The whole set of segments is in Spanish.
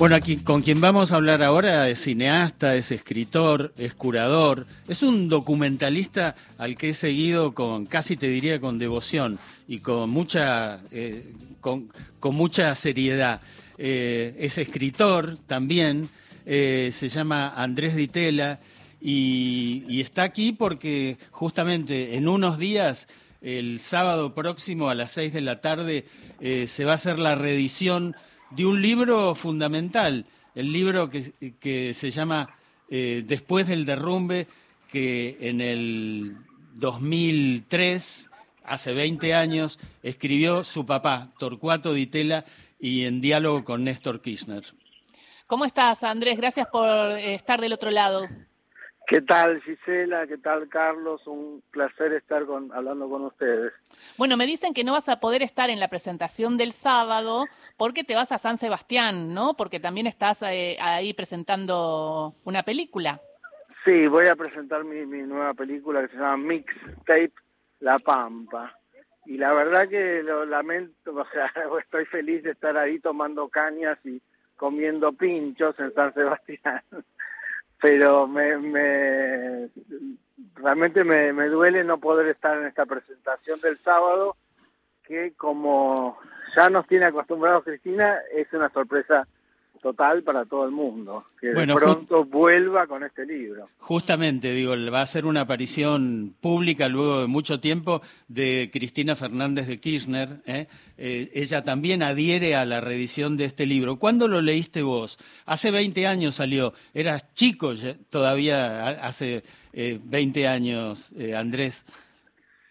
Bueno, aquí con quien vamos a hablar ahora es cineasta, es escritor, es curador, es un documentalista al que he seguido con, casi te diría, con devoción y con mucha, eh, con, mucha seriedad. Eh, es escritor también, eh, se llama Andrés Ditela y, y está aquí porque justamente en unos días, el sábado próximo a las seis de la tarde, se va a hacer la reedición de un libro fundamental, el libro que, que se llama eh, Después del derrumbe, que en el 2003, hace 20 años, escribió su papá, Torcuato Ditela, y en diálogo con Néstor Kirchner. ¿Cómo estás, Andrés? Gracias por estar del otro lado. ¿Qué tal Gisela? ¿Qué tal Carlos? Un placer estar con, hablando con ustedes. Bueno, me dicen que no vas a poder estar en la presentación del sábado porque te vas a San Sebastián, ¿no? Porque también estás eh, ahí presentando una película. Sí, voy a presentar mi, mi nueva película que se llama Mixtape La Pampa. Y la verdad que lo lamento, o sea, estoy feliz de estar ahí tomando cañas y comiendo pinchos en San Sebastián pero me, me realmente me, me duele no poder estar en esta presentación del sábado que como ya nos tiene acostumbrados Cristina es una sorpresa total para todo el mundo, que de pronto vuelva con este libro. Justamente, digo, va a ser una aparición pública luego de mucho tiempo de Cristina Fernández de Kirchner. ¿eh? Eh, ella también adhiere a la revisión de este libro. ¿Cuándo lo leíste vos? Hace 20 años salió, eras chico todavía, hace eh, 20 años, eh, Andrés.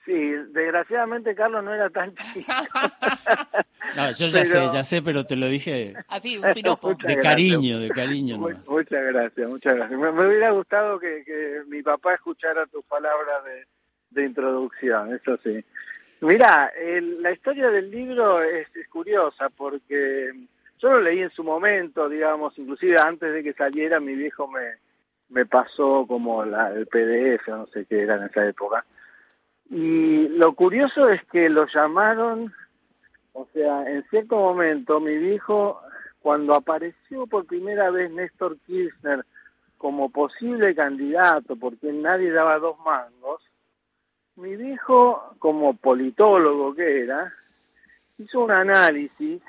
Sí, desgraciadamente Carlos no era tan chico. no, yo ya sé, ya sé, pero te lo dije Así, un piropo. de cariño, de cariño. muchas gracias, muchas gracias. Me, hubiera gustado que, mi papá escuchara tus palabras de, introducción, eso sí. Mira, la historia del libro es, curiosa porque yo lo leí en su momento, digamos, inclusive antes de que saliera mi viejo me, me pasó como la, el PDF, no sé qué era en esa época y lo curioso es que lo llamaron, o sea, en cierto momento mi viejo, cuando apareció por primera vez Néstor Kirchner como posible candidato, porque nadie daba dos mangos, mi viejo, como politólogo que era, hizo un análisis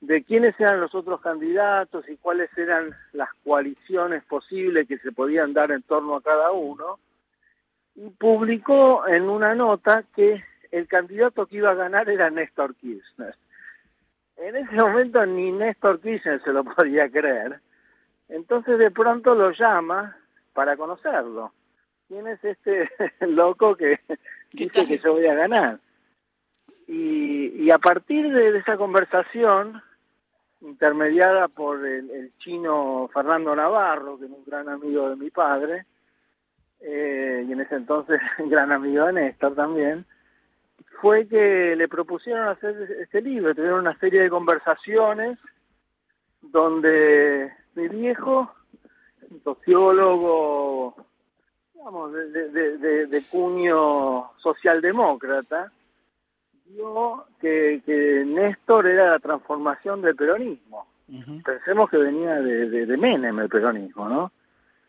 de quiénes eran los otros candidatos y cuáles eran las coaliciones posibles que se podían dar en torno a cada uno, y publicó en una nota que el candidato que iba a ganar era Néstor Kirchner. En ese momento ni Néstor Kirchner se lo podía creer. Entonces de pronto lo llama para conocerlo. ¿Quién es este loco que dice que yo voy a ganar? Y, a partir de, esa conversación, intermediada por el, el, chino Fernando Navarro, que es un gran amigo de mi padre, eh, y en ese entonces gran amigo de Néstor también, fue que le propusieron hacer este libro, tuvieron una serie de conversaciones donde mi viejo, sociólogo, digamos, de, de, de, cuño socialdemócrata, vio que, que Néstor era la transformación del peronismo. Pensemos que venía de Menem el peronismo, ¿no?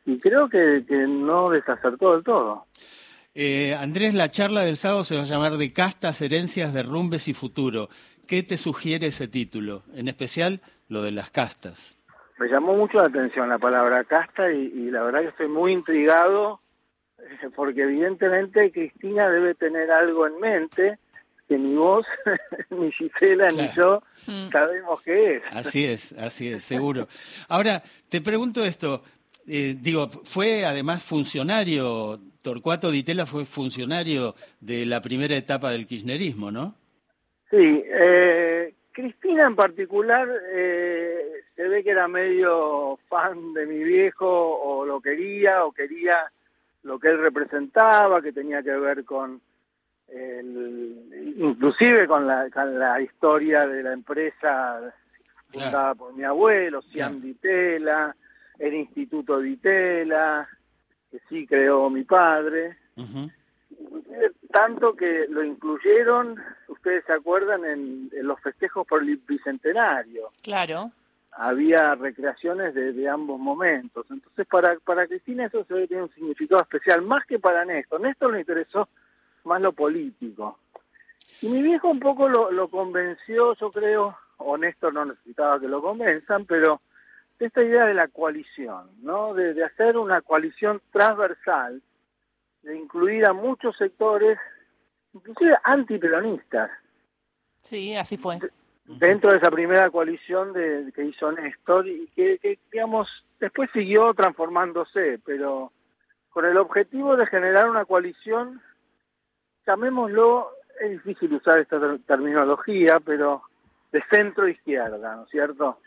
Y creo que, no desacertó del todo. Eh, Andrés, la charla del sábado se va a llamar de castas, herencias, derrumbes y futuro. ¿Qué te sugiere ese título? En especial lo de las castas. Me llamó mucho la atención la palabra casta y, la verdad que estoy muy intrigado eh, porque evidentemente Cristina debe tener algo en mente que ni vos, ni Gisela, ni yo mm. sabemos qué es. Así es, así es, seguro. Ahora, te pregunto esto, eh, digo, fue además funcionario, Torcuato Ditela fue funcionario de la primera etapa del kirchnerismo, ¿no? Sí, eh, Cristina en particular eh, se ve que era medio fan de mi viejo o lo quería o quería lo que él representaba, que tenía que ver con el, inclusive con la, con la historia de la empresa fundada por mi abuelo, Cian Ditela, el Instituto Vitela, que sí creó mi padre, tanto que lo incluyeron, ustedes se acuerdan, en, los festejos por el Bicentenario. Claro. había recreaciones de, ambos momentos. Entonces, para, para Cristina eso se ve tiene un significado especial, más que para Néstor. Néstor le interesó más lo político. Y mi viejo un poco lo, lo convenció, yo creo, o Néstor no necesitaba que lo convenzan, pero de esta idea de la coalición, ¿no? De, de hacer una coalición transversal, de incluir a muchos sectores, inclusive antiperonistas. Sí, así fue dentro de esa primera coalición de, que hizo Néstor y que, digamos, después siguió transformándose, pero con el objetivo de generar una coalición, llamémoslo, es difícil usar esta terminología, pero de centro-izquierda, ¿no es cierto?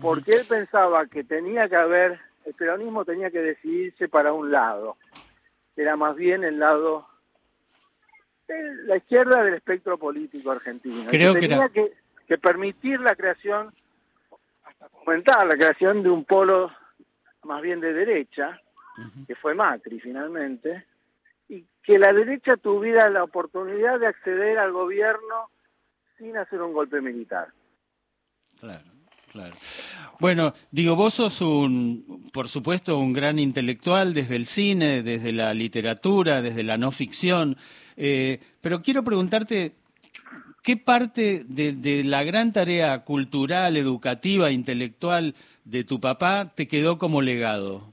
Porque él pensaba que tenía que haber, el peronismo tenía que decidirse para un lado, era más bien el lado la izquierda del espectro político argentino. Creo que, tenía que, permitir la creación, hasta fomentar la creación de un polo más bien de derecha, que fue Macri finalmente, y que la derecha tuviera la oportunidad de acceder al gobierno sin hacer un golpe militar. Claro. Claro. Bueno, digo, vos sos un, por supuesto, un gran intelectual desde el cine, desde la literatura, desde la no ficción, eh, pero quiero preguntarte, ¿qué parte de, la gran tarea cultural, educativa, intelectual de tu papá te quedó como legado?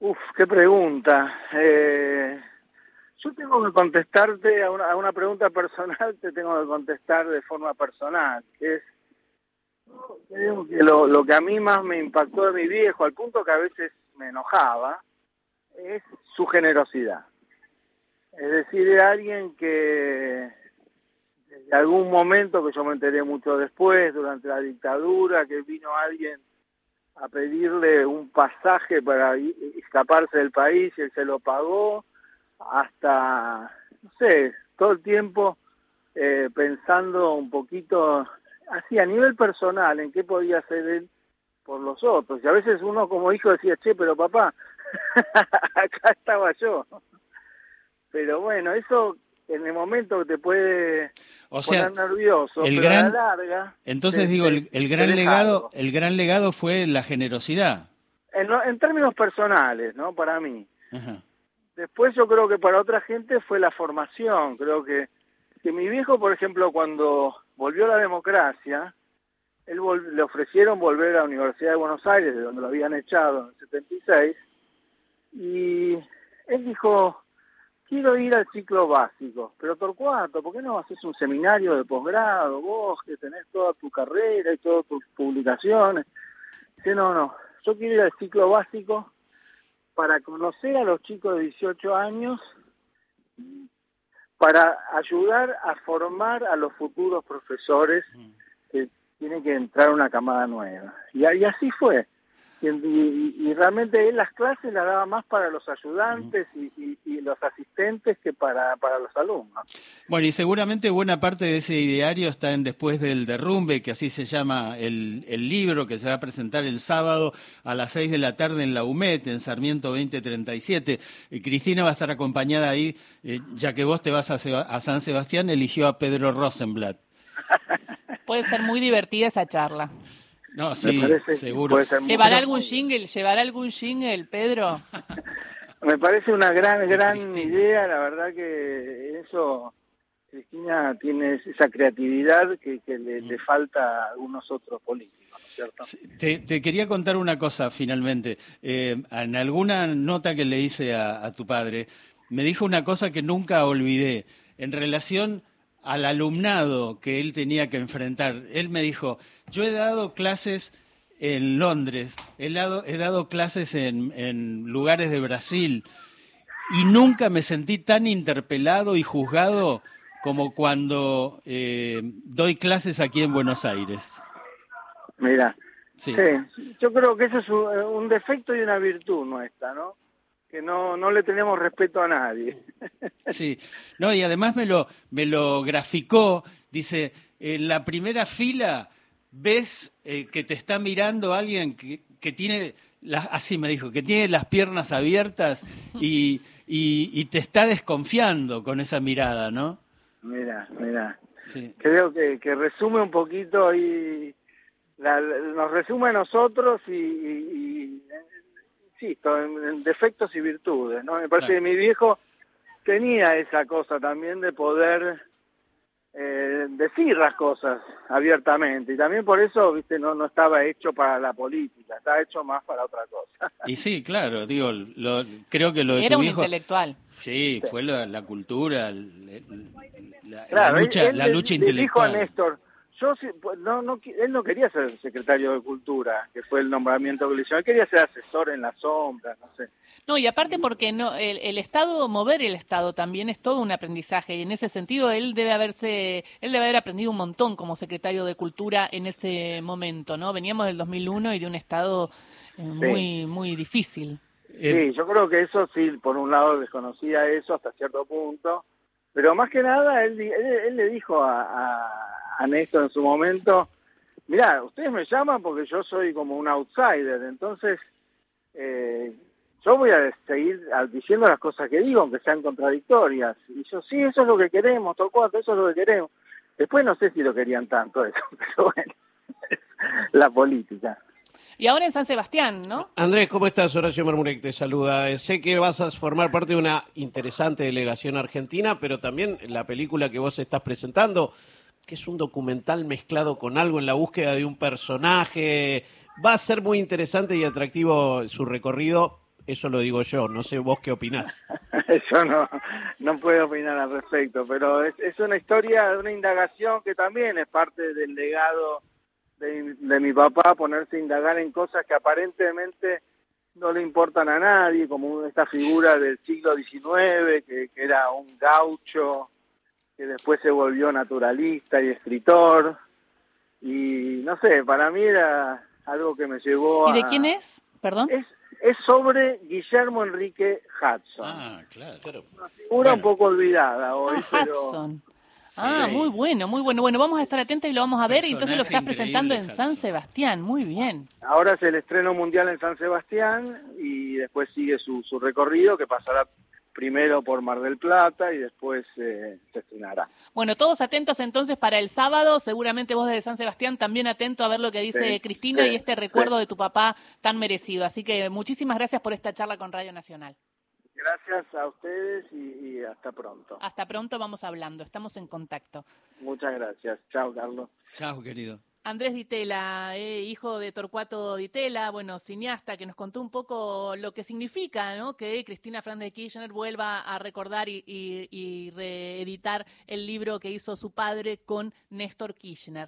Uf, qué pregunta. Eh, yo tengo que contestarte a una, a una pregunta personal, te tengo que contestar de forma personal, que es Que lo, lo que a mí más me impactó de mi viejo, al punto que a veces me enojaba, es su generosidad. Es decir, de alguien que desde algún momento, que yo me enteré mucho después, durante la dictadura, que vino alguien a pedirle un pasaje para escaparse del país y él se lo pagó, hasta, no sé, todo el tiempo eh, pensando un poquito así a nivel personal en qué podía hacer él por los otros. Y a veces uno como hijo decía, che, pero papá, acá estaba yo. Pero bueno, eso en el momento te puede o poner nervioso, el pero gran, a la larga... Entonces digo, el, gran legado el gran legado fue la generosidad. En, en términos personales, ¿no? Para mí. Después yo creo que para otra gente fue la formación. Creo que, que mi viejo, por ejemplo, cuando volvió la democracia, él le ofrecieron volver a la Universidad de Buenos Aires, de donde lo habían echado en el 76, y él dijo, quiero ir al ciclo básico, pero Torcuato, ¿por qué no haces un seminario de posgrado, vos que tenés toda tu carrera y todas tus publicaciones? Dice, no, no, yo quiero ir al ciclo básico para conocer a los chicos de 18 años para ayudar a formar a los futuros profesores mm. que tienen que entrar una camada nueva. Y, así fue. Y, realmente él las clases las daba más para los ayudantes y, los asistentes que para, para los alumnos. Bueno, y seguramente buena parte de ese ideario está en Después del Derrumbe, que así se llama el, el libro que se va a presentar el sábado a las seis de la tarde en la UMET, en Sarmiento 2037. Y Cristina va a estar acompañada ahí, eh, ya que vos te vas a, a San Sebastián, eligió a Pedro Rosenblatt. Puede ser muy divertida esa charla. No, sí, seguro. ¿Llevará algún jingle? ¿Llevará algún jingle, Pedro? me parece una gran, gran idea. La verdad que eso, Cristina tiene esa creatividad que, le, mm. falta a algunos otros políticos, ¿cierto? Te, quería contar una cosa finalmente. Eh, en alguna nota que le hice a tu padre, me dijo una cosa que nunca olvidé en relación al alumnado que él tenía que enfrentar. Él me dijo, yo he dado clases en Londres, he dado, he dado clases en, lugares de Brasil y nunca me sentí tan interpelado y juzgado como cuando eh, doy clases aquí en Buenos Aires. Mira, sí. yo creo que eso es un defecto y una virtud nuestra, ¿no? Que no, no le tenemos respeto a nadie. Sí, no, y además me lo, me lo graficó, dice, en la primera fila ves eh, que te está mirando alguien que, que tiene, las, así me dijo, que tiene las piernas abiertas y, y, te está desconfiando con esa mirada, ¿no? Mira, mira. Sí. Creo que, que resume un poquito ahí nos resume a nosotros y, y, insisto, en, defectos y virtudes. ¿no? Me parece que mi viejo tenía esa cosa también de poder eh, decir las cosas abiertamente y también por eso viste no no estaba hecho para la política estaba hecho más para otra cosa y sí claro digo lo, creo que lo de era tu un intelectual sí fue la, cultura la, lucha la lucha intelectual dijo a Néstor yo pues, no, no, él no quería ser secretario de Cultura, que fue el nombramiento que le hicieron, él quería ser asesor en la sombra, no sé. No, y aparte porque no el, Estado, mover el Estado también es todo un aprendizaje, y en ese sentido él debe haberse, él debe haber aprendido un montón como secretario de Cultura en ese momento, ¿no? Veníamos del 2001 y de un Estado eh, muy, muy difícil. Sí, eh, yo creo que eso sí, por un lado desconocía eso hasta cierto punto, pero más que nada él, él, le dijo a a Néstor en su momento, mirá, ustedes me llaman porque yo soy como un outsider, entonces eh, yo voy a seguir diciendo las cosas que digo, aunque sean contradictorias. Y yo, sí, eso es lo que queremos, Torcuato, eso es lo que queremos. Después no sé si lo querían tanto eso, pero bueno, la política. Y ahora en San Sebastián, ¿no? Andrés, ¿cómo estás? Horacio Marmurek te saluda. Sé que vas a formar parte de una interesante delegación argentina, pero también la película que vos estás presentando que es un documental mezclado con algo en la búsqueda de un personaje. Va a ser muy interesante y atractivo su recorrido, eso lo digo yo, no sé vos qué opinás. Eso no, no puedo opinar al respecto, pero es, es una historia, una indagación que también es parte del legado de, de, mi papá, ponerse a indagar en cosas que aparentemente no le importan a nadie, como esta figura del siglo XIX, que, que era un gaucho que después se volvió naturalista y escritor. Y no sé, para mí era algo que me llevó a... ¿Y de quién es? Perdón. Es, es sobre Guillermo Enrique Hudson. Ah, claro. Una figura un poco olvidada hoy, ah, Hudson. Ah, muy bueno, muy bueno. Bueno, vamos a estar atentos y lo vamos a ver. Y entonces lo estás presentando en San Sebastián. Muy bien. Ahora es el estreno mundial en San Sebastián y después sigue su, su recorrido que pasará primero por Mar del Plata y después eh, se estrenará. Bueno, todos atentos entonces para el sábado, seguramente vos desde San Sebastián también atento a ver lo que dice Cristina y este recuerdo de tu papá tan merecido. Así que muchísimas gracias por esta charla con Radio Nacional. Gracias a ustedes y, hasta pronto. Hasta pronto vamos hablando, estamos en contacto. Muchas gracias. Chao, Carlos. Chao, querido. Andrés Ditela, eh, hijo de Torcuato Ditela, bueno, cineasta, que nos contó un poco lo que significa que Cristina Fernández de Kirchner vuelva a recordar y, y reeditar el libro que hizo su padre con Néstor Kirchner.